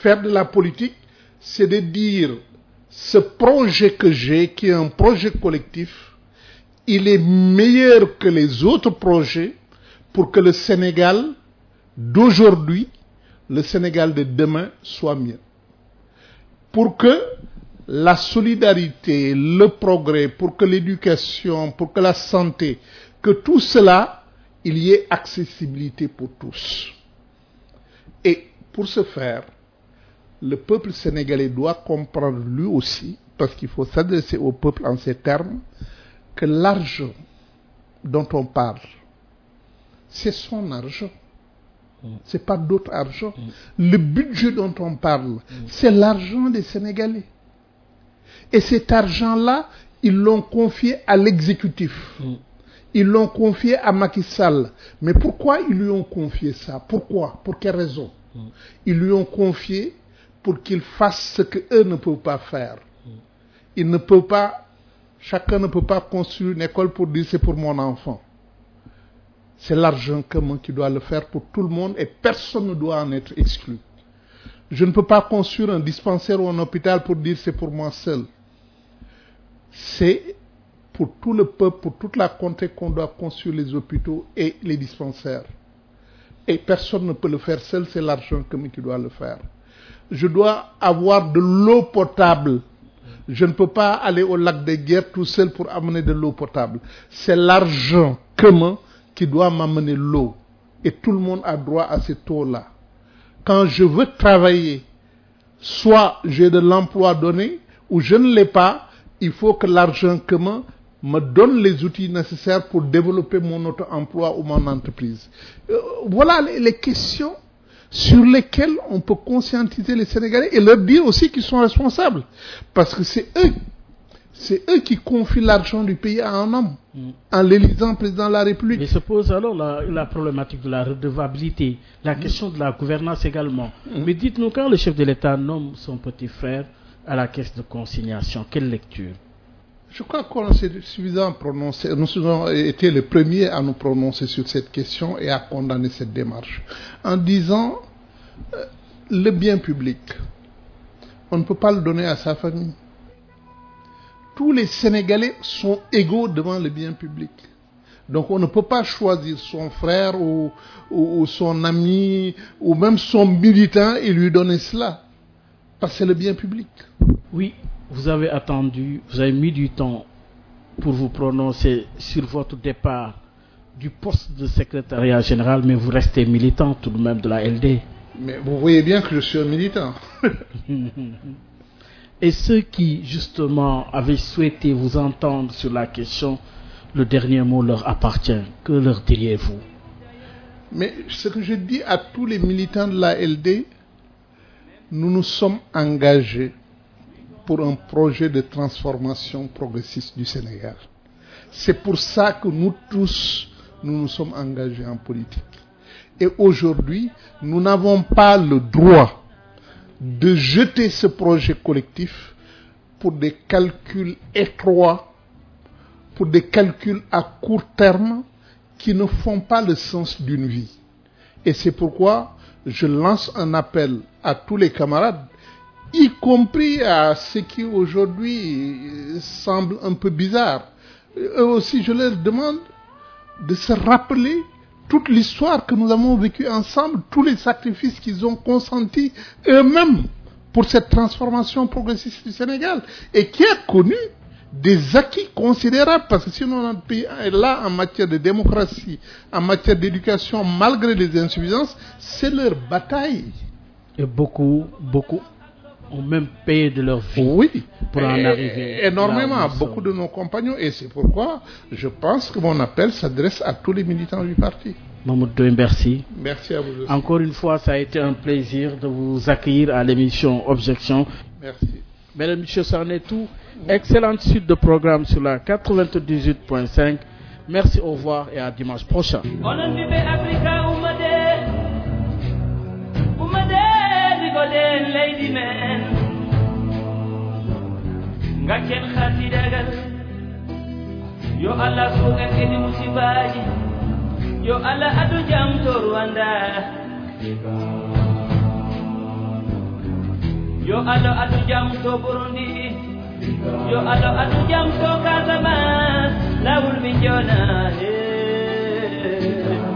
Faire de la politique, c'est de dire, ce projet que j'ai, qui est un projet collectif, il est meilleur que les autres projets pour que le Sénégal d'aujourd'hui, le Sénégal de demain soit mieux. Pour que la solidarité, le progrès, pour que l'éducation, pour que la santé, que tout cela, il y ait accessibilité pour tous. Et pour ce faire, le peuple sénégalais doit comprendre lui aussi, parce qu'il faut s'adresser au peuple en ces termes, que l'argent dont on parle, c'est son argent. C'est pas d'autre argent. Le budget dont on parle, c'est l'argent des Sénégalais. Et cet argent-là, ils l'ont confié à l'exécutif. Ils l'ont confié à Macky Sall. Mais pourquoi ils lui ont confié ça? Pourquoi? Pour quelle raison? Ils lui ont confié pour qu'il fasse ce qu'eux ne peuvent pas faire. Ils ne peuvent pas, chacun ne peut pas construire une école pour dire c'est pour mon enfant. C'est l'argent commun qui doit le faire pour tout le monde et personne ne doit en être exclu. Je ne peux pas construire un dispensaire ou un hôpital pour dire c'est pour moi seul. C'est pour tout le peuple, pour toute la contrée qu'on doit construire les hôpitaux et les dispensaires. Et personne ne peut le faire seul, c'est l'argent commun qui doit le faire. Je dois avoir de l'eau potable. Je ne peux pas aller au lac des guerres tout seul pour amener de l'eau potable. C'est l'argent commun qui doit m'amener l'eau. Et tout le monde a droit à cette eau-là. Quand je veux travailler, soit j'ai de l'emploi donné ou je ne l'ai pas, il faut que l'argent commun me donne les outils nécessaires pour développer mon auto-emploi ou mon entreprise. Euh, voilà les, les, questions sur lesquelles on peut conscientiser les Sénégalais et leur dire aussi qu'ils sont responsables. Parce que c'est eux, c'est eux qui confient l'argent du pays à un homme, mm. en l'élisant président de la République. Mais se pose alors la, la problématique de la redevabilité, la mm. question de la gouvernance également. Mm. Mais dites-nous, quand le chef de l'État nomme son petit frère à la caisse de consignation, quelle lecture? Je crois qu'on s'est suffisamment prononcé. Nous avons été les premiers à nous prononcer sur cette question et à condamner cette démarche. En disant, euh, le bien public, on ne peut pas le donner à sa famille. Tous les Sénégalais sont égaux devant le bien public. Donc on ne peut pas choisir son frère ou, ou, son ami ou même son militant et lui donner cela. Parce que c'est le bien public. Oui, vous avez attendu, vous avez mis du temps pour vous prononcer sur votre départ du poste de secrétariat général, mais vous restez militant tout de même de la LD. Mais vous voyez bien que je suis un militant. <laughs> Et ceux qui, justement, avaient souhaité vous entendre sur la question, le dernier mot leur appartient. Que leur diriez-vous? Mais ce que je dis à tous les militants de la LD, nous nous sommes engagés pour un projet de transformation progressiste du Sénégal. C'est pour ça que nous tous, nous nous sommes engagés en politique. Et aujourd'hui, nous n'avons pas le droit de jeter ce projet collectif pour des calculs étroits, pour des calculs à court terme qui ne font pas le sens d'une vie. Et c'est pourquoi je lance un appel à tous les camarades y compris à ce qui aujourd'hui semble un peu bizarre. Eux aussi, je leur demande de se rappeler toute l'histoire que nous avons vécue ensemble, tous les sacrifices qu'ils ont consentis eux-mêmes pour cette transformation progressiste du Sénégal et qui a connu des acquis considérables parce que sinon notre pays est là en matière de démocratie, en matière d'éducation, malgré les insuffisances, c'est leur bataille. Et beaucoup, beaucoup ont même payé de leur vie oui, pour en arriver. énormément beaucoup de nos compagnons et c'est pourquoi je pense que mon appel s'adresse à tous les militants du parti. Merci. Merci à vous aussi. Encore une fois, ça a été un plaisir de vous accueillir à l'émission Objection. Merci. Mesdames et messieurs, ça en est tout. Excellente suite de programme sur la 98.5. Merci, au revoir et à dimanche prochain. den lady man ngaken khati dagal yo allah suga kedi musibaji yo allah adu jam to rwanda yo allah adu jam to burundi yo allah adu jam to kazama lawul mi jona hey.